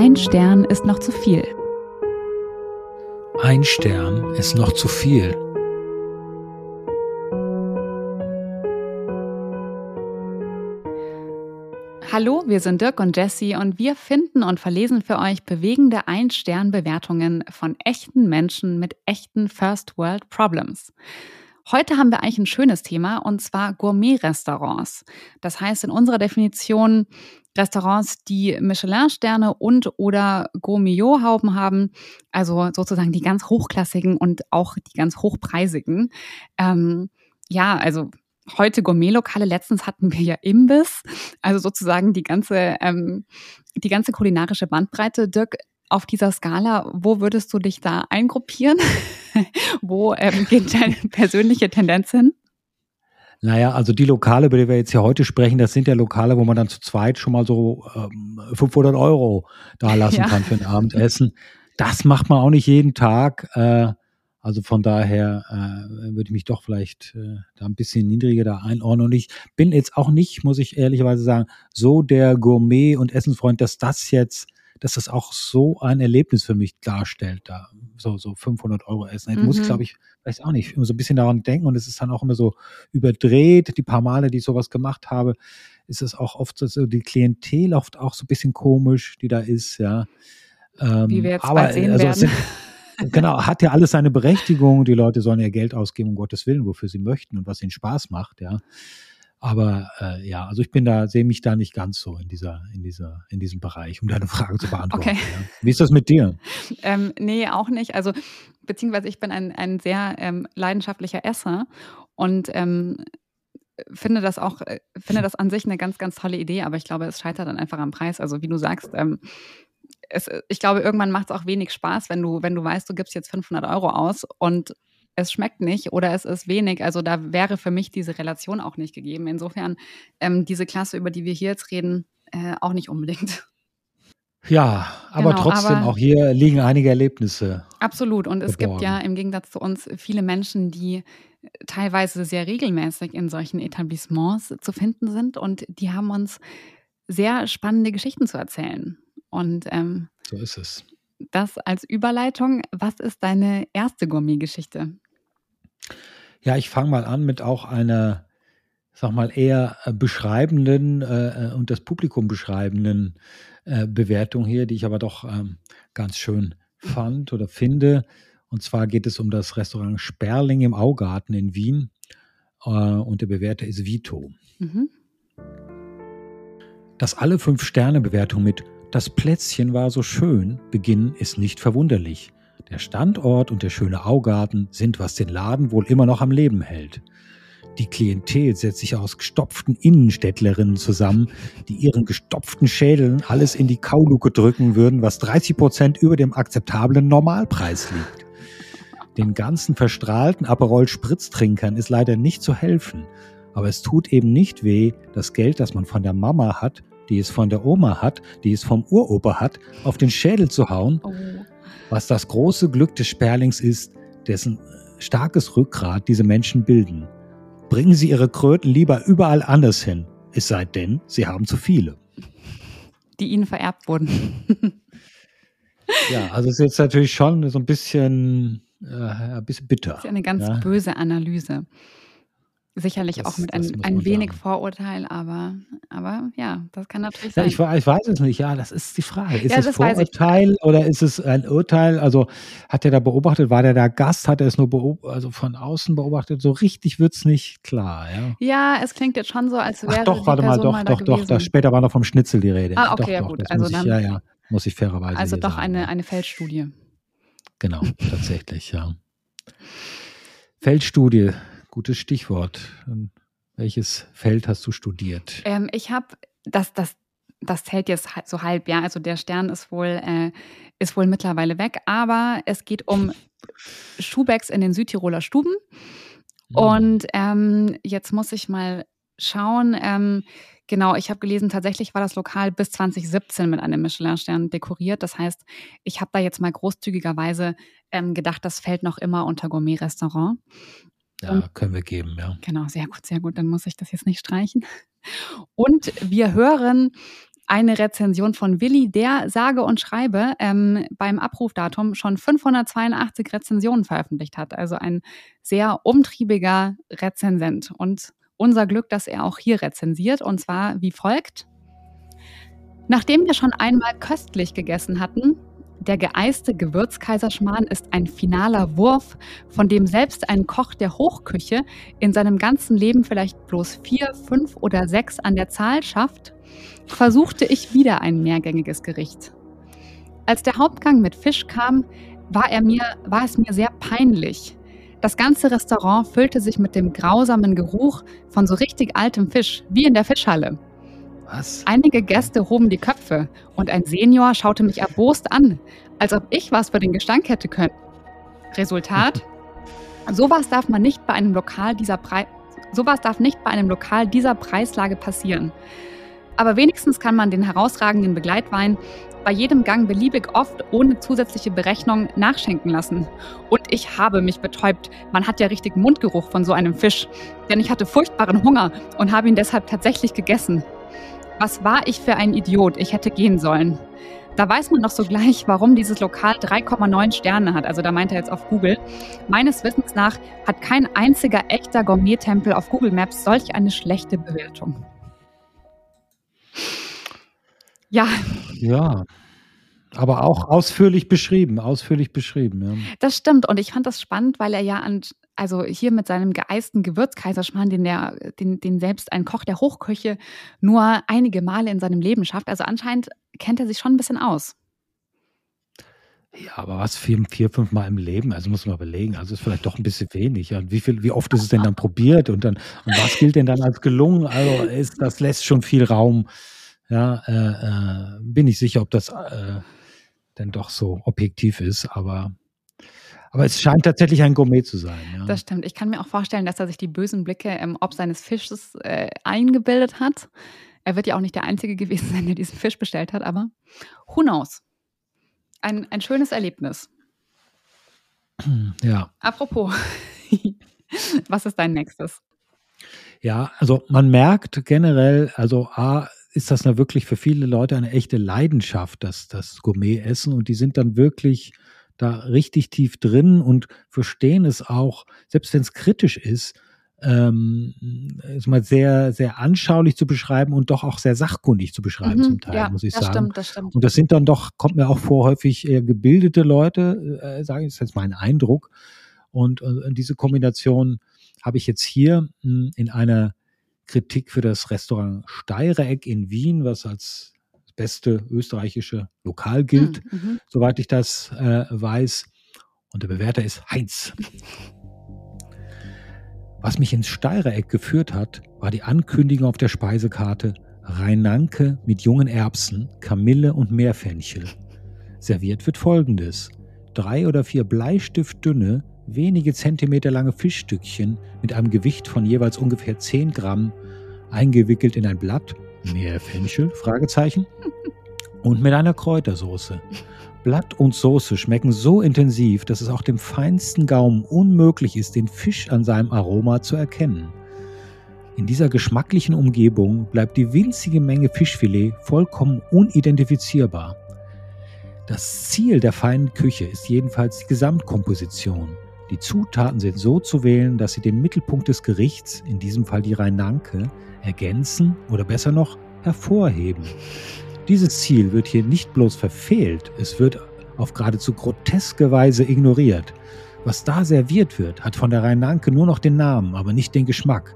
Ein Stern ist noch zu viel. Ein Stern ist noch zu viel. Hallo, wir sind Dirk und Jesse und wir finden und verlesen für euch bewegende Ein-Stern-Bewertungen von echten Menschen mit echten First World Problems. Heute haben wir eigentlich ein schönes Thema und zwar Gourmet-Restaurants. Das heißt in unserer Definition Restaurants, die Michelin-Sterne und oder Gourmet-Hauben haben, also sozusagen die ganz hochklassigen und auch die ganz hochpreisigen. Ähm, ja, also heute Gourmet-Lokale. Letztens hatten wir ja Imbiss, also sozusagen die ganze, ähm, die ganze kulinarische Bandbreite. Dirk, auf dieser Skala, wo würdest du dich da eingruppieren? wo ähm, geht deine persönliche Tendenz hin? Naja, also die Lokale, über die wir jetzt hier heute sprechen, das sind ja Lokale, wo man dann zu zweit schon mal so ähm, 500 Euro da lassen ja. kann für ein Abendessen. Das macht man auch nicht jeden Tag. Äh, also von daher äh, würde ich mich doch vielleicht äh, da ein bisschen niedriger da einordnen. Und ich bin jetzt auch nicht, muss ich ehrlicherweise sagen, so der Gourmet- und Essensfreund, dass das jetzt dass das auch so ein Erlebnis für mich darstellt, da so, so 500 Euro essen. Jetzt mhm. muss ich, glaube ich, weiß auch nicht, immer so ein bisschen daran denken und es ist dann auch immer so überdreht. Die paar Male, die ich sowas gemacht habe, ist es auch oft so, die Klientel oft auch so ein bisschen komisch, die da ist, ja. Ähm, Wie wir jetzt aber, sehen also werden. Sind, genau, hat ja alles seine Berechtigung. Die Leute sollen ihr Geld ausgeben, um Gottes Willen, wofür sie möchten und was ihnen Spaß macht, ja. Aber äh, ja, also ich bin da, sehe mich da nicht ganz so in dieser, in dieser, in diesem Bereich, um deine Frage zu beantworten. Okay. Ja. Wie ist das mit dir? ähm, nee, auch nicht. Also beziehungsweise ich bin ein, ein sehr ähm, leidenschaftlicher Esser und ähm, finde das auch, äh, finde das an sich eine ganz, ganz tolle Idee, aber ich glaube, es scheitert dann einfach am Preis. Also wie du sagst, ähm, es, ich glaube, irgendwann macht es auch wenig Spaß, wenn du, wenn du weißt, du gibst jetzt 500 Euro aus und es schmeckt nicht oder es ist wenig. Also da wäre für mich diese Relation auch nicht gegeben. Insofern ähm, diese Klasse, über die wir hier jetzt reden, äh, auch nicht unbedingt. Ja, aber genau, trotzdem, aber auch hier liegen einige Erlebnisse. Absolut. Und es gibt ja im Gegensatz zu uns viele Menschen, die teilweise sehr regelmäßig in solchen Etablissements zu finden sind. Und die haben uns sehr spannende Geschichten zu erzählen. Und ähm, so ist es. Das als Überleitung. Was ist deine erste Gourmet-Geschichte? Ja, ich fange mal an mit auch einer, sag mal, eher äh, beschreibenden äh, äh, und das Publikum beschreibenden äh, Bewertung hier, die ich aber doch ähm, ganz schön fand oder finde. Und zwar geht es um das Restaurant Sperling im Augarten in Wien. Äh, und der Bewerter ist Vito. Mhm. Dass alle fünf Sterne Bewertung mit Das Plätzchen war so schön beginnen, ist nicht verwunderlich. Der Standort und der schöne Augarten sind, was den Laden wohl immer noch am Leben hält. Die Klientel setzt sich aus gestopften Innenstädtlerinnen zusammen, die ihren gestopften Schädeln alles in die Kauluke drücken würden, was 30 Prozent über dem akzeptablen Normalpreis liegt. Den ganzen verstrahlten Aperol-Spritztrinkern ist leider nicht zu helfen. Aber es tut eben nicht weh, das Geld, das man von der Mama hat, die es von der Oma hat, die es vom Uropa hat, auf den Schädel zu hauen. Oh was das große Glück des Sperlings ist, dessen starkes Rückgrat diese Menschen bilden. Bringen Sie Ihre Kröten lieber überall anders hin, es sei denn, Sie haben zu viele. Die Ihnen vererbt wurden. ja, also es ist jetzt natürlich schon so ein bisschen, äh, ein bisschen bitter. Das ist eine ganz ja. böse Analyse. Sicherlich das, auch mit ein, ein wenig sagen. Vorurteil, aber, aber ja, das kann natürlich ja, sein. Ich, ich, weiß es nicht, ja, das ist die Frage. Ist ja, es Vorurteil oder ist es ein Urteil? Also hat er da beobachtet, war der da Gast, hat er es nur also von außen beobachtet? So richtig wird es nicht klar, ja. Ja, es klingt jetzt schon so, als wäre Ach doch, warte mal, doch, mal doch, doch, da später war noch vom Schnitzel die Rede. Ah, okay, doch, ja doch, gut. Also muss dann, ich, ja, ja, muss ich fairerweise Also doch sagen, eine, ja. eine Feldstudie. Genau, tatsächlich, ja. Feldstudie, gutes Stichwort. Welches Feld hast du studiert? Ähm, ich habe, das, das, das zählt jetzt so halb, ja. Also der Stern ist wohl, äh, ist wohl mittlerweile weg, aber es geht um Schubecks in den Südtiroler Stuben. Mhm. Und ähm, jetzt muss ich mal schauen. Ähm, genau, ich habe gelesen, tatsächlich war das Lokal bis 2017 mit einem Michelin-Stern dekoriert. Das heißt, ich habe da jetzt mal großzügigerweise ähm, gedacht, das fällt noch immer unter Gourmet-Restaurant. Ja, können wir geben, ja. Genau, sehr gut, sehr gut. Dann muss ich das jetzt nicht streichen. Und wir hören eine Rezension von Willi, der sage und schreibe ähm, beim Abrufdatum schon 582 Rezensionen veröffentlicht hat. Also ein sehr umtriebiger Rezensent. Und unser Glück, dass er auch hier rezensiert, und zwar wie folgt. Nachdem wir schon einmal köstlich gegessen hatten, der geeiste Gewürzkaiserschmarrn ist ein finaler Wurf, von dem selbst ein Koch der Hochküche in seinem ganzen Leben vielleicht bloß vier, fünf oder sechs an der Zahl schafft, versuchte ich wieder ein mehrgängiges Gericht. Als der Hauptgang mit Fisch kam, war, er mir, war es mir sehr peinlich. Das ganze Restaurant füllte sich mit dem grausamen Geruch von so richtig altem Fisch, wie in der Fischhalle. Was? Einige Gäste hoben die Köpfe und ein Senior schaute mich erbost an, als ob ich was für den Gestank hätte können. Resultat? Sowas darf man nicht bei einem Lokal dieser Pre Sowas darf nicht bei einem Lokal dieser Preislage passieren. Aber wenigstens kann man den herausragenden Begleitwein bei jedem Gang beliebig oft ohne zusätzliche Berechnung nachschenken lassen. Und ich habe mich betäubt. Man hat ja richtig Mundgeruch von so einem Fisch. Denn ich hatte furchtbaren Hunger und habe ihn deshalb tatsächlich gegessen. Was war ich für ein Idiot? Ich hätte gehen sollen. Da weiß man doch sogleich, warum dieses Lokal 3,9 Sterne hat. Also da meint er jetzt auf Google. Meines Wissens nach hat kein einziger echter Gourmet-Tempel auf Google Maps solch eine schlechte Bewertung. Ja. Ja. Aber auch ausführlich beschrieben, ausführlich beschrieben. Ja. Das stimmt. Und ich fand das spannend, weil er ja an, also hier mit seinem geeisten Gewürzkaiserschmarrn, den, der, den, den selbst ein Koch der Hochküche nur einige Male in seinem Leben schafft. Also anscheinend kennt er sich schon ein bisschen aus. Ja, aber was vier, vier, fünf Mal im Leben, also muss man überlegen, also ist vielleicht doch ein bisschen wenig. Und wie viel, wie oft ist es denn dann probiert und dann, und was gilt denn dann als gelungen? Also ist, das lässt schon viel Raum ja, äh, äh, bin ich sicher, ob das äh, denn doch so objektiv ist, aber aber es scheint tatsächlich ein Gourmet zu sein. Ja. Das stimmt. Ich kann mir auch vorstellen, dass er sich die bösen Blicke im Ob seines Fisches äh, eingebildet hat. Er wird ja auch nicht der Einzige gewesen sein, der diesen Fisch bestellt hat, aber who knows? Ein, ein schönes Erlebnis. Ja. Apropos, was ist dein nächstes? Ja, also man merkt generell, also A, ist das da wirklich für viele Leute eine echte Leidenschaft, das, das Gourmet-Essen. Und die sind dann wirklich da richtig tief drin und verstehen es auch, selbst wenn es kritisch ist, ähm, ist mal sehr, sehr anschaulich zu beschreiben und doch auch sehr sachkundig zu beschreiben mhm, zum Teil, ja, muss ich das sagen. Stimmt, das stimmt. Und das sind dann doch, kommt mir auch vor, häufig eher gebildete Leute, äh, sage ich, das ist jetzt mein Eindruck. Und äh, diese Kombination habe ich jetzt hier mh, hm, in einer Kritik für das Restaurant Steireck in Wien, was als beste österreichische Lokal gilt, hm, mhm. soweit ich das äh, weiß. Und der Bewerter ist Heinz. Was mich ins Steireck geführt hat, war die Ankündigung auf der Speisekarte Rheinanke mit jungen Erbsen, Kamille und Meerfenchel. Serviert wird folgendes. Drei oder vier Bleistiftdünne, wenige Zentimeter lange Fischstückchen mit einem Gewicht von jeweils ungefähr 10 Gramm, eingewickelt in ein Blatt, mehr Fenchel, Fragezeichen, und mit einer Kräutersoße. Blatt und Soße schmecken so intensiv, dass es auch dem feinsten Gaumen unmöglich ist, den Fisch an seinem Aroma zu erkennen. In dieser geschmacklichen Umgebung bleibt die winzige Menge Fischfilet vollkommen unidentifizierbar. Das Ziel der feinen Küche ist jedenfalls die Gesamtkomposition. Die Zutaten sind so zu wählen, dass sie den Mittelpunkt des Gerichts, in diesem Fall die Rheinanke, ergänzen oder besser noch hervorheben. Dieses Ziel wird hier nicht bloß verfehlt, es wird auf geradezu groteske Weise ignoriert. Was da serviert wird, hat von der Rheinanke nur noch den Namen, aber nicht den Geschmack.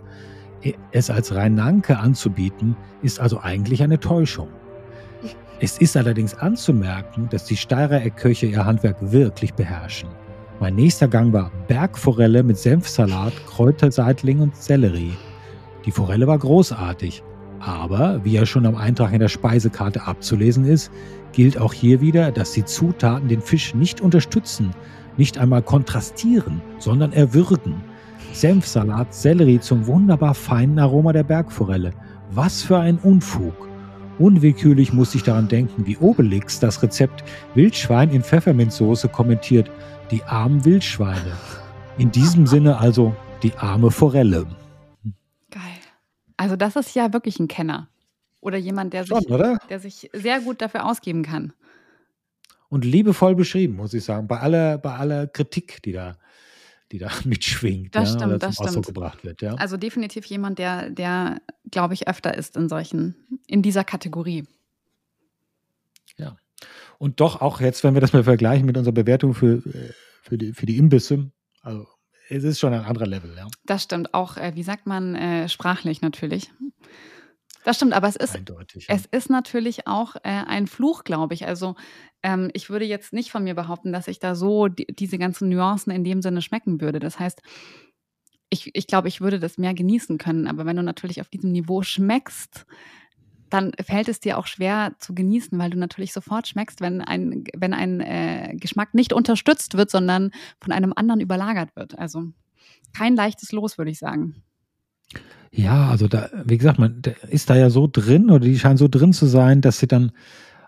Es als Rheinanke anzubieten, ist also eigentlich eine Täuschung. Es ist allerdings anzumerken, dass die Steirer Eckköche ihr Handwerk wirklich beherrschen. Mein nächster Gang war Bergforelle mit Senfsalat, Kräuterseitling und Sellerie. Die Forelle war großartig, aber wie ja schon am Eintrag in der Speisekarte abzulesen ist, gilt auch hier wieder, dass die Zutaten den Fisch nicht unterstützen, nicht einmal kontrastieren, sondern erwürgen. Senfsalat, Sellerie zum wunderbar feinen Aroma der Bergforelle. Was für ein Unfug! Unwillkürlich muss ich daran denken, wie Obelix das Rezept Wildschwein in Pfefferminzsoße kommentiert die armen Wildschweine. In diesem Sinne also die arme Forelle. Also das ist ja wirklich ein Kenner. Oder jemand, der, Schon, sich, oder? der sich sehr gut dafür ausgeben kann. Und liebevoll beschrieben, muss ich sagen, bei aller, bei aller Kritik, die da, die da mitschwingt, das ja, stimmt, oder das Ausdruck gebracht wird. Ja. Also definitiv jemand, der, der glaube ich, öfter ist in solchen, in dieser Kategorie. Ja. Und doch auch jetzt, wenn wir das mal vergleichen mit unserer Bewertung für, äh, für, die, für die Imbisse, also es ist schon ein anderer Level, ja. Das stimmt, auch, äh, wie sagt man, äh, sprachlich natürlich. Das stimmt, aber es ist, Eindeutig, ja. es ist natürlich auch äh, ein Fluch, glaube ich. Also ähm, ich würde jetzt nicht von mir behaupten, dass ich da so die, diese ganzen Nuancen in dem Sinne schmecken würde. Das heißt, ich, ich glaube, ich würde das mehr genießen können. Aber wenn du natürlich auf diesem Niveau schmeckst, dann fällt es dir auch schwer zu genießen, weil du natürlich sofort schmeckst, wenn ein, wenn ein äh, Geschmack nicht unterstützt wird, sondern von einem anderen überlagert wird. Also kein leichtes Los, würde ich sagen. Ja, also da, wie gesagt, man ist da ja so drin oder die scheinen so drin zu sein, dass sie dann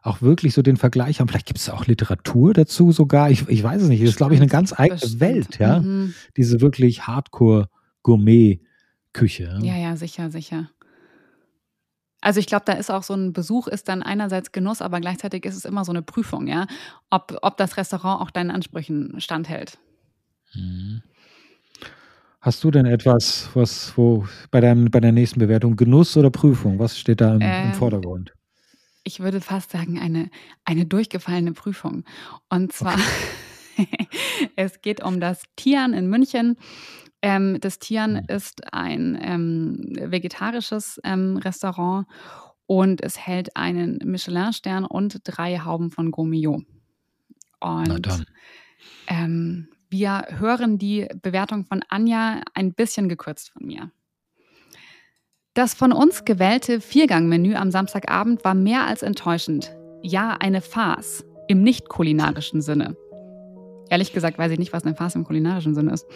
auch wirklich so den Vergleich haben. Vielleicht gibt es auch Literatur dazu sogar. Ich, ich weiß es nicht. Das ist, glaube ich, eine ganz eigene Welt, ja. Mhm. Diese wirklich Hardcore-Gourmet-Küche. Ja, ja, sicher, sicher. Also ich glaube, da ist auch so ein Besuch ist dann einerseits Genuss, aber gleichzeitig ist es immer so eine Prüfung, ja, ob, ob das Restaurant auch deinen Ansprüchen standhält. Mhm. Hast du denn etwas, was wo bei deinem bei der nächsten Bewertung Genuss oder Prüfung? Was steht da im, äh, im Vordergrund? Ich würde fast sagen eine eine durchgefallene Prüfung. Und zwar okay. es geht um das Tian in München. Ähm, das Tian hm. ist ein ähm, vegetarisches ähm, Restaurant und es hält einen Michelin-Stern und drei Hauben von Gourmillot. Und ähm, wir hören die Bewertung von Anja ein bisschen gekürzt von mir. Das von uns gewählte Viergang-Menü am Samstagabend war mehr als enttäuschend. Ja, eine Farce im nicht kulinarischen Sinne. Ehrlich gesagt weiß ich nicht, was eine Farce im kulinarischen Sinne ist.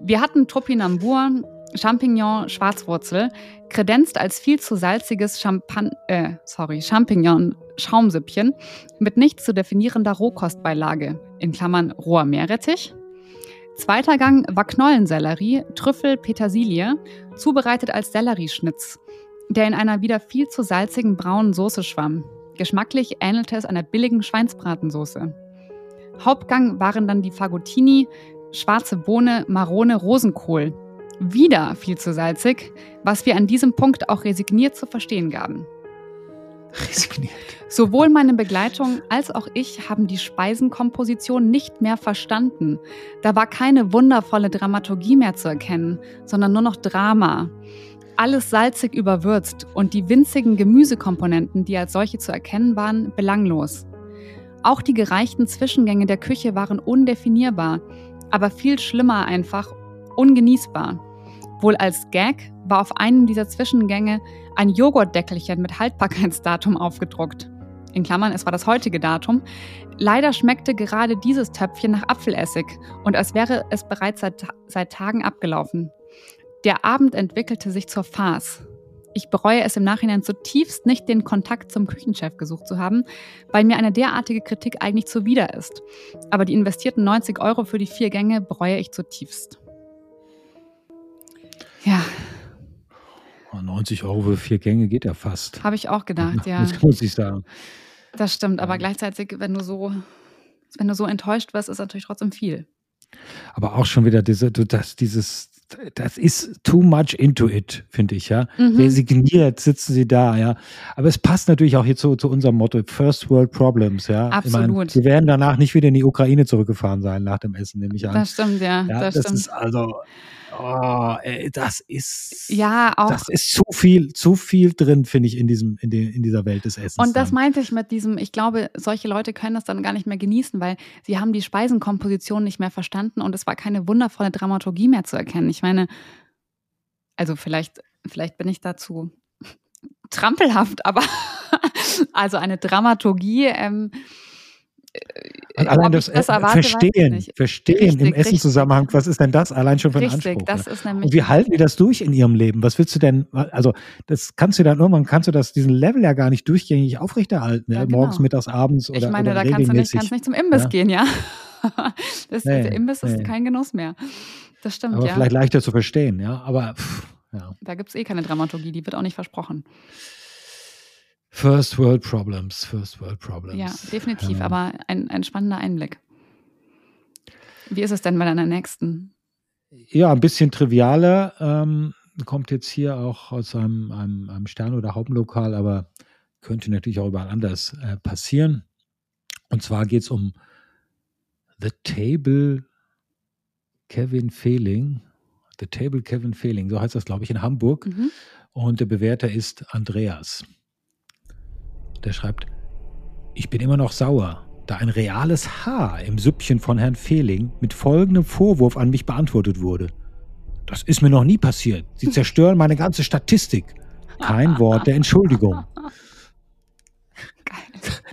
Wir hatten Topinambur, Champignon, Schwarzwurzel, kredenzt als viel zu salziges Champan äh, sorry, Champignon-Schaumsüppchen mit nicht zu definierender Rohkostbeilage, in Klammern roher Meerrettich. Zweiter Gang war Knollensellerie, Trüffel, Petersilie, zubereitet als Sellerieschnitz, der in einer wieder viel zu salzigen braunen Soße schwamm. Geschmacklich ähnelte es einer billigen Schweinsbratensoße. Hauptgang waren dann die Fagottini, schwarze Bohne, Marone, Rosenkohl. Wieder viel zu salzig, was wir an diesem Punkt auch resigniert zu verstehen gaben. Resigniert. Sowohl meine Begleitung als auch ich haben die Speisenkomposition nicht mehr verstanden. Da war keine wundervolle Dramaturgie mehr zu erkennen, sondern nur noch Drama. Alles salzig überwürzt und die winzigen Gemüsekomponenten, die als solche zu erkennen waren, belanglos. Auch die gereichten Zwischengänge der Küche waren undefinierbar, aber viel schlimmer einfach ungenießbar. Wohl als Gag war auf einem dieser Zwischengänge ein Joghurtdeckelchen mit Haltbarkeitsdatum aufgedruckt. In Klammern, es war das heutige Datum. Leider schmeckte gerade dieses Töpfchen nach Apfelessig und als wäre es bereits seit, seit Tagen abgelaufen. Der Abend entwickelte sich zur Farce. Ich bereue es im Nachhinein zutiefst nicht, den Kontakt zum Küchenchef gesucht zu haben, weil mir eine derartige Kritik eigentlich zuwider ist. Aber die investierten 90 Euro für die vier Gänge bereue ich zutiefst. Ja. 90 Euro für vier Gänge geht ja fast. Habe ich auch gedacht, ja. Das muss ich sagen. Das stimmt, aber gleichzeitig, wenn du so, wenn du so enttäuscht wirst, ist natürlich trotzdem viel. Aber auch schon wieder diese, das, dieses das ist too much into it, finde ich, ja. Mhm. Resigniert sitzen sie da, ja. Aber es passt natürlich auch hier zu, zu unserem Motto, First World Problems, ja. Absolut. Meine, sie werden danach nicht wieder in die Ukraine zurückgefahren sein nach dem Essen, nehme ich an. Das stimmt, ja. ja das, das stimmt. ist also, oh, ey, das ist, ja, auch. das ist zu viel, zu viel drin, finde ich, in diesem, in, de, in dieser Welt des Essens. Und das dann. meinte ich mit diesem, ich glaube, solche Leute können das dann gar nicht mehr genießen, weil sie haben die Speisenkomposition nicht mehr verstanden und es war keine wundervolle Dramaturgie mehr zu erkennen. Ich meine, also vielleicht, vielleicht bin ich dazu trampelhaft, aber also eine Dramaturgie, ähm, und allein das, das erwarte, Verstehen, Verstehen richtig, im Essenzusammenhang, was ist denn das allein schon für ein Anspruch? Das ist nämlich und wie halten die das durch in ihrem Leben? Was willst du denn, also das kannst du dann irgendwann, kannst du das, diesen Level ja gar nicht durchgängig aufrechterhalten, ja, genau. morgens, mittags, abends oder Ich meine, oder da kannst du nicht, kannst nicht zum Imbiss ja. gehen, ja. das, nee, der Imbiss nee. ist kein Genuss mehr. Das stimmt, aber ja. vielleicht leichter zu verstehen, ja, aber pff, ja. Da gibt es eh keine Dramaturgie, die wird auch nicht versprochen. First World Problems, First World Problems. Ja, definitiv, ähm. aber ein, ein spannender Einblick. Wie ist es denn bei deiner nächsten? Ja, ein bisschen trivialer. Ähm, kommt jetzt hier auch aus einem, einem, einem Stern- oder Hauptlokal, aber könnte natürlich auch überall anders äh, passieren. Und zwar geht es um The Table Kevin Fehling. The Table Kevin Fehling, so heißt das, glaube ich, in Hamburg. Mhm. Und der Bewerter ist Andreas. Der schreibt, ich bin immer noch sauer, da ein reales Haar im Süppchen von Herrn Fehling mit folgendem Vorwurf an mich beantwortet wurde. Das ist mir noch nie passiert. Sie zerstören meine ganze Statistik. Kein Wort der Entschuldigung. Geil.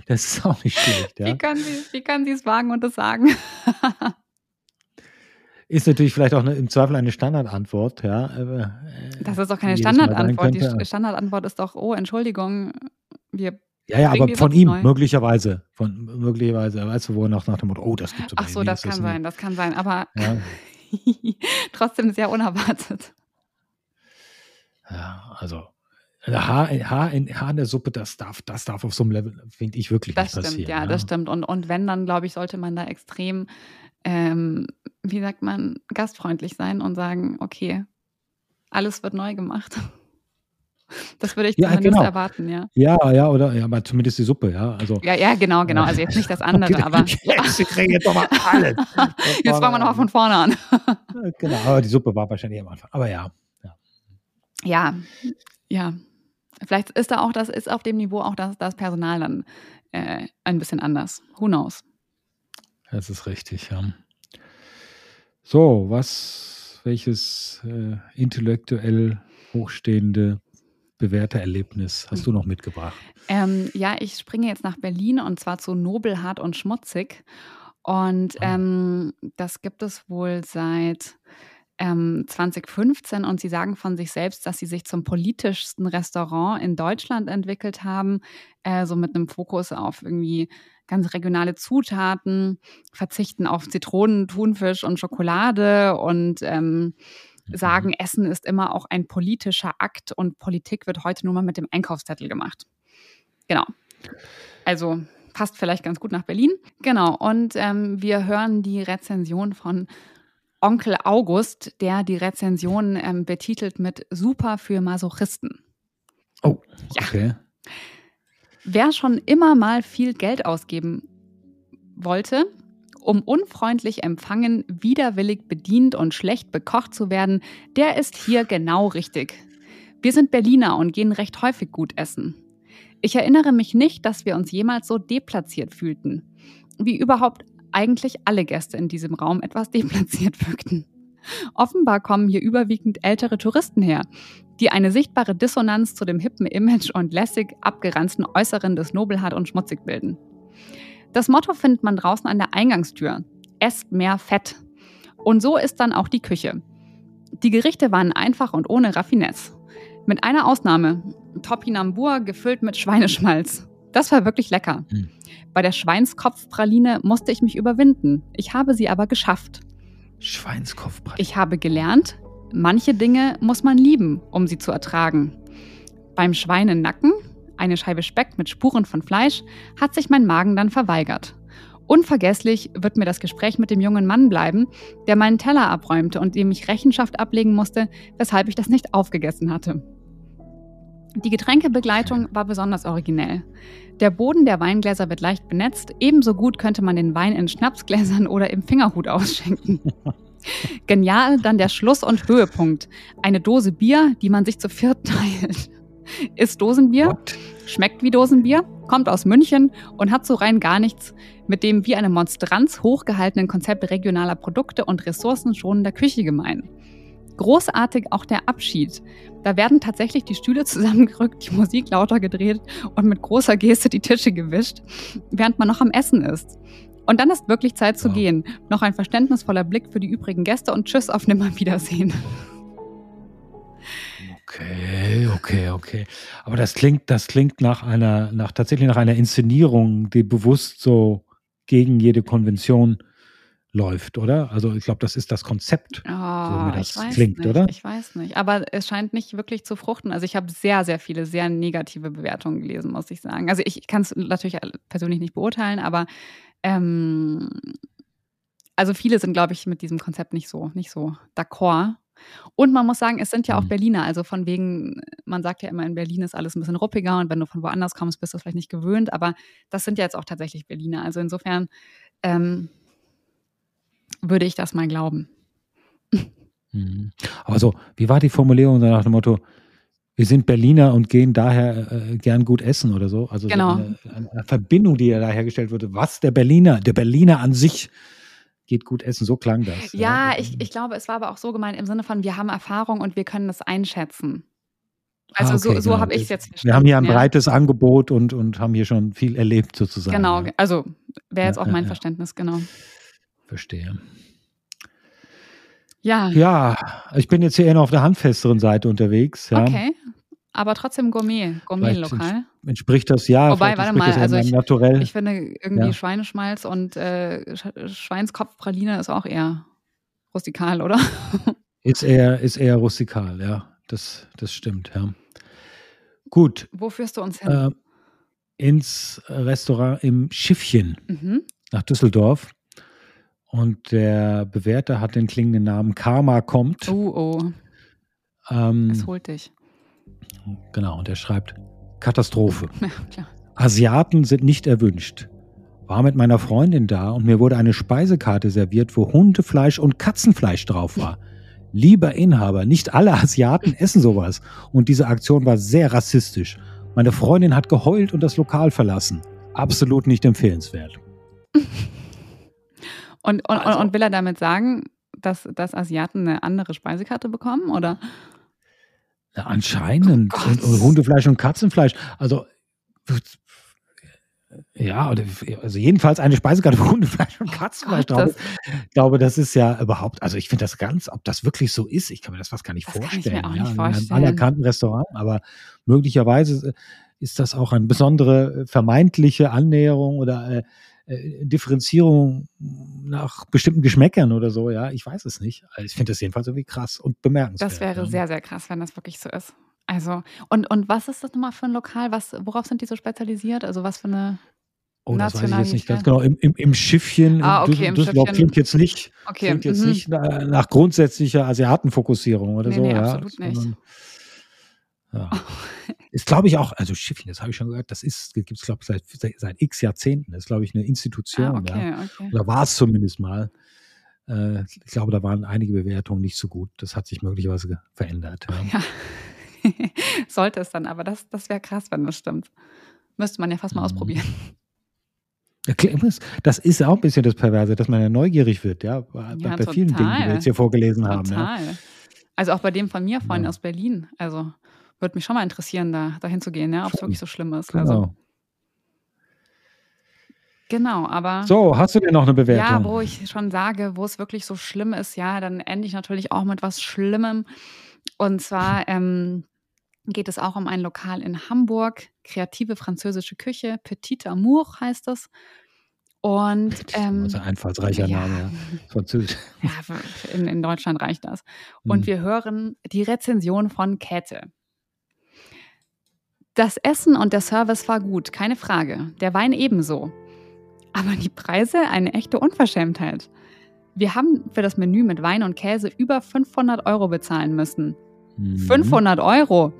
Das ist auch nicht schlecht. Ja? Wie, kann sie, wie kann sie es wagen und das sagen? Ist natürlich vielleicht auch eine, im Zweifel eine Standardantwort, ja. das ist doch keine Standardantwort. Die Standardantwort ist doch, oh, Entschuldigung, wir ja, ja, aber von ihm, neu. möglicherweise. Von möglicherweise, weißt du, wo er nach, nach dem Motto, oh, das gibt es Ach so, das kann sein, das kann sein, aber ja. trotzdem sehr unerwartet. Ja, also Haar, Haar, in, Haar in der Suppe, das darf, das darf auf so einem Level, finde ich, wirklich das nicht stimmt, passieren. Ja, ja, das stimmt. Und, und wenn, dann glaube ich, sollte man da extrem, ähm, wie sagt man, gastfreundlich sein und sagen, okay, alles wird neu gemacht. Das würde ich ja, zumindest genau. erwarten, ja. Ja, ja, oder ja, aber zumindest die Suppe, ja. Also, ja, ja, genau, genau. Also jetzt nicht das andere, aber. Sie kriegen jetzt doch mal alles. Jetzt fangen wir nochmal von vorne an. genau, aber die Suppe war wahrscheinlich am Anfang. Aber ja. Ja, ja. ja. Vielleicht ist da auch das, ist auf dem Niveau auch das, das Personal dann äh, ein bisschen anders. Who knows? Das ist richtig, ja. So, was, welches äh, intellektuell hochstehende bewährte Erlebnis hast du noch mitgebracht? Ähm, ja, ich springe jetzt nach Berlin und zwar zu Nobelhart und Schmutzig. Und ah. ähm, das gibt es wohl seit ähm, 2015 und sie sagen von sich selbst, dass sie sich zum politischsten Restaurant in Deutschland entwickelt haben, äh, so mit einem Fokus auf irgendwie ganz regionale Zutaten, verzichten auf Zitronen, Thunfisch und Schokolade und ähm. Sagen, Essen ist immer auch ein politischer Akt und Politik wird heute nur mal mit dem Einkaufszettel gemacht. Genau. Also passt vielleicht ganz gut nach Berlin. Genau. Und ähm, wir hören die Rezension von Onkel August, der die Rezension ähm, betitelt mit Super für Masochisten. Oh, okay. Ja. Wer schon immer mal viel Geld ausgeben wollte, um unfreundlich empfangen, widerwillig bedient und schlecht bekocht zu werden, der ist hier genau richtig. Wir sind Berliner und gehen recht häufig gut essen. Ich erinnere mich nicht, dass wir uns jemals so deplatziert fühlten. Wie überhaupt eigentlich alle Gäste in diesem Raum etwas deplatziert wirkten. Offenbar kommen hier überwiegend ältere Touristen her, die eine sichtbare Dissonanz zu dem hippen Image und lässig abgeranzten Äußeren des Nobelhart und Schmutzig bilden. Das Motto findet man draußen an der Eingangstür. Esst mehr Fett. Und so ist dann auch die Küche. Die Gerichte waren einfach und ohne Raffinesse. Mit einer Ausnahme. Topinambur gefüllt mit Schweineschmalz. Das war wirklich lecker. Mhm. Bei der Schweinskopfpraline musste ich mich überwinden. Ich habe sie aber geschafft. Schweinskopfpraline. Ich habe gelernt, manche Dinge muss man lieben, um sie zu ertragen. Beim Schweinenacken eine Scheibe Speck mit Spuren von Fleisch, hat sich mein Magen dann verweigert. Unvergesslich wird mir das Gespräch mit dem jungen Mann bleiben, der meinen Teller abräumte und dem ich Rechenschaft ablegen musste, weshalb ich das nicht aufgegessen hatte. Die Getränkebegleitung war besonders originell. Der Boden der Weingläser wird leicht benetzt, ebenso gut könnte man den Wein in Schnapsgläsern oder im Fingerhut ausschenken. Genial dann der Schluss und Höhepunkt. Eine Dose Bier, die man sich zu viert teilt. Ist Dosenbier, What? schmeckt wie Dosenbier, kommt aus München und hat so rein gar nichts mit dem wie eine Monstranz hochgehaltenen Konzept regionaler Produkte und ressourcenschonender Küche gemein. Großartig auch der Abschied. Da werden tatsächlich die Stühle zusammengerückt, die Musik lauter gedreht und mit großer Geste die Tische gewischt, während man noch am Essen ist. Und dann ist wirklich Zeit zu wow. gehen. Noch ein verständnisvoller Blick für die übrigen Gäste und Tschüss auf Nimmerwiedersehen. Okay, okay, okay. Aber das klingt, das klingt nach einer, nach tatsächlich nach einer Inszenierung, die bewusst so gegen jede Konvention läuft, oder? Also ich glaube, das ist das Konzept, Oh, so mir das ich weiß klingt, nicht, oder? ich weiß nicht. Aber es scheint nicht wirklich zu fruchten. Also ich habe sehr, sehr viele sehr negative Bewertungen gelesen, muss ich sagen. Also ich kann es natürlich persönlich nicht beurteilen, aber ähm, also viele sind, glaube ich, mit diesem Konzept nicht so, nicht so d'accord. Und man muss sagen, es sind ja auch Mhm. Berliner. Also von wegen, man sagt ja immer, in Berlin ist alles ein bisschen ruppiger und wenn du von woanders kommst, bist du vielleicht nicht gewöhnt. Aber das sind ja jetzt auch tatsächlich Berliner. Also insofern ähm, würde ich das mal glauben. Mhm. Aber so, wie war die Formulierung nach dem Motto, wir sind Berliner und gehen daher äh, gern gut essen oder so? Also Genau. eine, eine Verbindung, die ja da hergestellt wurde. Was der Berliner, der Berliner an sich geht gut essen, so klang das. Ja, ich, ich glaube, es war aber auch so gemeint im Sinne von, wir haben Erfahrung und wir können das einschätzen. Also Ah, so, okay, so genau. habe ich es jetzt verstanden. Wir haben hier ein ja. breites Angebot und, und haben hier schon viel erlebt sozusagen. Genau, Ja, also wäre jetzt Ja, auch ja, mein ja. Verständnis, genau. verstehe. Ja, Ja, ich bin jetzt hier eher noch auf der handfesteren Seite unterwegs. Ja. okay. Aber trotzdem Gourmet, Gourmet-Lokal. Entspricht das ja? Wobei, warte mal, also ich- Naturell. Ich finde irgendwie Ja. Schweineschmalz und äh, Sch- Schweinskopfpraline ist auch eher rustikal, oder? Ist eher, ist eher rustikal, ja. Das, das stimmt, ja. Gut, Wo führst du uns hin? äh, ins Restaurant im Schiffchen mhm. nach Düsseldorf. Und der Bewerter hat den klingenden Namen Karma kommt. Oh, oh, Ähm, es holt dich. genau, und er schreibt Katastrophe. Ja, klar. Asiaten sind nicht erwünscht. War mit meiner Freundin da und mir wurde eine Speisekarte serviert, wo Hundefleisch und Katzenfleisch drauf war. Lieber Inhaber, nicht alle Asiaten essen sowas. Und diese Aktion war sehr rassistisch. Meine Freundin hat geheult und das Lokal verlassen. Absolut nicht empfehlenswert. Und, und, Also- und will er damit sagen, dass, dass Asiaten eine andere Speisekarte bekommen? Oder? Ja, anscheinend. Oh und, Gott. und Hundefleisch und Katzenfleisch. Also, ja, also jedenfalls eine Speisekarte, wo Hundefleisch und Katzenfleisch Gott, drauf das-. Ich glaube, das ist ja überhaupt, also ich finde das ganz, ob das wirklich so ist, ich kann mir das fast gar nicht Das kann ich mir vorstellen. auch ja, nicht in einem vorstellen. anerkannten Restaurant, aber möglicherweise ist das auch eine besondere äh, vermeintliche Annäherung oder äh, äh, Differenzierung nach bestimmten Geschmäckern oder so, ja, ich weiß es nicht. Also ich finde das jedenfalls irgendwie krass und bemerkenswert. Das wäre ja. sehr, sehr krass, wenn das wirklich so ist. Also, und, und was ist das nochmal für ein Lokal? Was, worauf sind die so spezialisiert? Also, was für eine. Oh, das weiß ich jetzt nicht ganz genau. Im, im, im Schiffchen, Ah, okay, im Düsseldorf Schiffchen. klingt jetzt nicht, Okay, klingt jetzt mhm. nicht nach, nach grundsätzlicher Asiatenfokussierung oder Nee, so. nee, ja, absolut nicht. Ja. Ist, glaube ich, auch, also Schiffchen, das habe ich schon gehört, das ist, gibt es, glaube ich, seit, seit, x Jahrzehnten. Das ist, glaube ich, eine Institution. Ah, ja. okay, okay. Oder war es zumindest mal. Äh, ich glaube, da waren einige Bewertungen nicht so gut. Das hat sich möglicherweise verändert. Ja. Ja. Sollte es dann, aber das, das wäre krass, wenn das stimmt. Müsste man ja fast mal Mhm. ausprobieren. Das ist auch ein bisschen das Perverse, dass man ja neugierig wird, ja, bei, Ja, bei vielen Dingen, die wir total. jetzt hier vorgelesen haben. Ja. Total. Also auch bei dem von mir, Freund Ja. aus Berlin. Also würde mich schon mal interessieren, da dahin zu gehen, ja, ob es wirklich so schlimm ist. Genau. Also, genau, aber. So, hast du denn noch eine Bewertung? Ja, wo ich schon sage, wo es wirklich so schlimm ist, ja, dann ende ich natürlich auch mit was Schlimmem. Und zwar ähm, geht es auch um ein Lokal in Hamburg, kreative französische Küche, Petit Amour heißt es. Und ähm, das ist ein einfallsreicher ja. Name. Ja. Französisch. ja, in, in Deutschland reicht das. Und Hm. wir hören die Rezension von Käthe. Das Essen und der Service war gut, keine Frage. Der Wein ebenso. Aber die Preise eine echte Unverschämtheit. Wir haben für das Menü mit Wein und Käse über 500 Euro bezahlen müssen. Mhm. 500 Euro?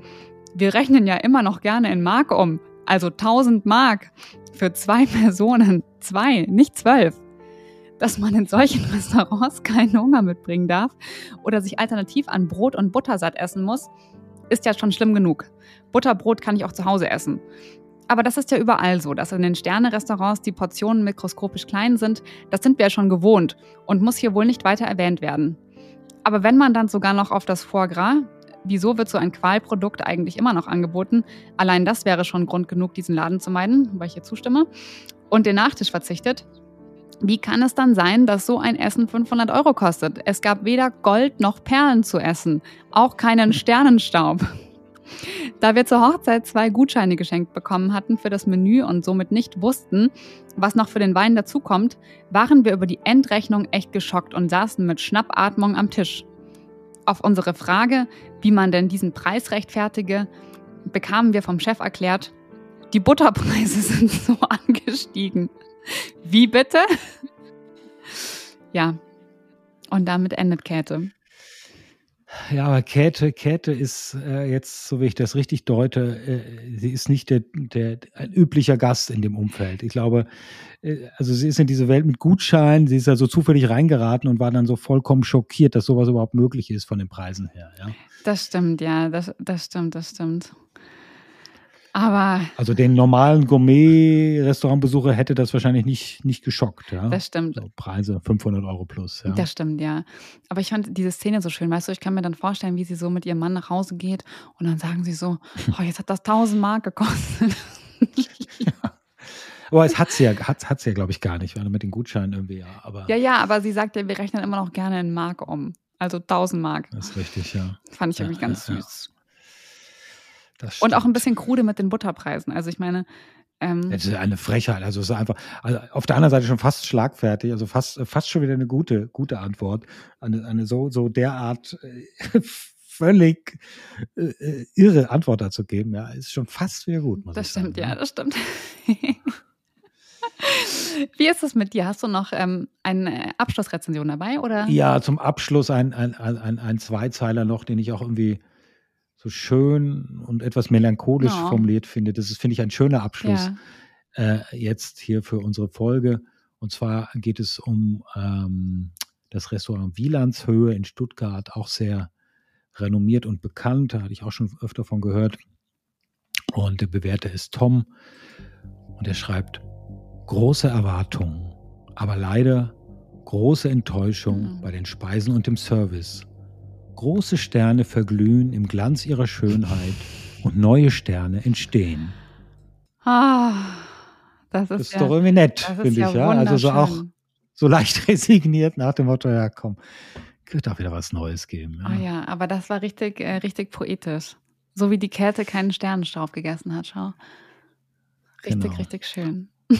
Wir rechnen ja immer noch gerne in Mark um. Also 1000 Mark. Für zwei Personen. Zwei, nicht zwölf. Dass man in solchen Restaurants keinen Hunger mitbringen darf oder sich alternativ an Brot und Butter satt essen muss, ist ja schon schlimm genug. Butterbrot kann ich auch zu Hause essen. Aber das ist ja überall so, dass in den Sterne-Restaurants die Portionen mikroskopisch klein sind. Das sind wir ja schon gewohnt und muss hier wohl nicht weiter erwähnt werden. Aber wenn man dann sogar noch auf das Foie Gras, wieso wird so ein Qualprodukt eigentlich immer noch angeboten? Allein das wäre schon Grund genug, diesen Laden zu meiden, weil ich hier zustimme. Und den Nachtisch verzichtet. Wie kann es dann sein, dass so ein Essen 500 Euro kostet? Es gab weder Gold noch Perlen zu essen, auch keinen Sternenstaub. Da wir zur Hochzeit zwei Gutscheine geschenkt bekommen hatten für das Menü und somit nicht wussten, was noch für den Wein dazukommt, waren wir über die Endrechnung echt geschockt und saßen mit Schnappatmung am Tisch. Auf unsere Frage, wie man denn diesen Preis rechtfertige, bekamen wir vom Chef erklärt, die Butterpreise sind so angestiegen. Wie bitte? Ja, und damit endet Käthe. Ja, aber Käthe, Käthe ist äh, jetzt, so wie ich das richtig deute, äh, sie ist nicht der, der, ein üblicher Gast in dem Umfeld. Ich glaube, äh, also sie ist in diese Welt mit Gutscheinen, sie ist da so zufällig reingeraten und war dann so vollkommen schockiert, dass sowas überhaupt möglich ist von den Preisen her. Ja. Das stimmt, ja, das, das stimmt, das stimmt. Aber. Also den normalen Gourmet-Restaurantbesucher hätte das wahrscheinlich nicht, nicht geschockt. Ja? Das stimmt. So Preise 500 Euro plus. Ja. Das stimmt, ja. Aber ich fand diese Szene so schön. Weißt du, ich kann mir dann vorstellen, wie sie so mit ihrem Mann nach Hause geht und dann sagen sie so: Oh, jetzt hat das 1000 Mark gekostet. ja. Aber es hat sie ja, hat, hat sie ja, glaube ich, gar nicht, mit den Gutscheinen irgendwie, ja. Aber ja, ja, aber sie sagt ja, wir rechnen immer noch gerne in Mark um. Also 1000 Mark. Das ist richtig, ja. Fand ich irgendwie ganz süß. Und auch ein bisschen krude mit den Butterpreisen. Also ich meine. Ähm, das ist eine Frechheit. Also es ist einfach, also auf der anderen Seite schon fast schlagfertig, also fast, fast schon wieder eine gute, gute Antwort. Eine, eine so, so derart äh, völlig äh, irre Antwort dazu geben. Ja, ist schon fast wieder gut. das stimmt, sagen. ja, das stimmt. Wie ist es mit dir? Hast du noch ähm, eine Abschlussrezension dabei? Oder? Ja, zum Abschluss ein, ein, ein, ein Zweizeiler noch, den ich auch irgendwie so schön und etwas melancholisch oh. formuliert finde. Das ist, finde ich, ein schöner Abschluss ja. äh, jetzt hier für unsere Folge. Und zwar geht es um ähm, das Restaurant Wielandshöhe in Stuttgart, auch sehr renommiert und bekannt. Da hatte ich auch schon öfter von gehört. Und der Bewerter ist Tom. Und er schreibt, große Erwartungen, aber leider große Enttäuschung mhm. bei den Speisen und dem Service. Große Sterne verglühen im Glanz ihrer Schönheit und neue Sterne entstehen. Ah, das ist, das ist ja, doch irgendwie nett, finde ich. Ja, also so auch so leicht resigniert nach dem Motto, ja komm, wird auch wieder was Neues geben. Ja. Oh ja, aber das war richtig, äh, richtig poetisch. So wie die Käthe keinen Sternenstaub gegessen hat, schau. Richtig, genau. richtig schön.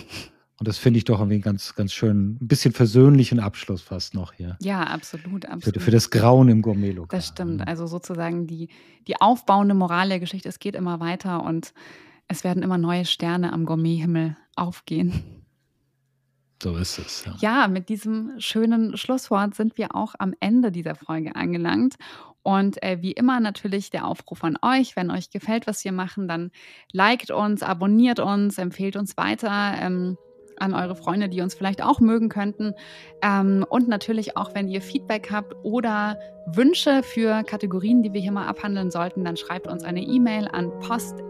Und das finde ich doch irgendwie ganz, ganz schön, ein bisschen versöhnlichen Abschluss fast noch hier. Ja, absolut, absolut. Für, für das Grauen im Gourmet-Lokal. Das stimmt. Also sozusagen die, die aufbauende Moral der Geschichte, es geht immer weiter und es werden immer neue Sterne am Gourmet-Himmel aufgehen. So ist es. Ja. ja, mit diesem schönen Schlusswort sind wir auch am Ende dieser Folge angelangt. Und äh, wie immer natürlich der Aufruf an euch, wenn euch gefällt, was wir machen, dann liked uns, abonniert uns, empfehlt uns weiter. Ähm, an eure Freunde, die uns vielleicht auch mögen könnten. Ähm, und natürlich auch, wenn ihr Feedback habt oder Wünsche für Kategorien, die wir hier mal abhandeln sollten, dann schreibt uns eine E-Mail an post@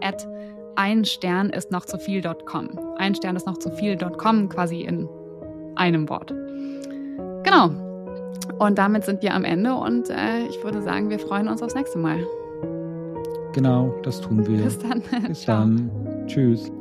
ein Stern ist noch zu viel.com. Ein Stern ist noch zu viel.com, quasi in einem Wort. Genau. Und damit sind wir am Ende und äh, ich würde sagen, wir freuen uns aufs nächste Mal. Genau, das tun wir. Bis dann. Bis dann. Tschüss.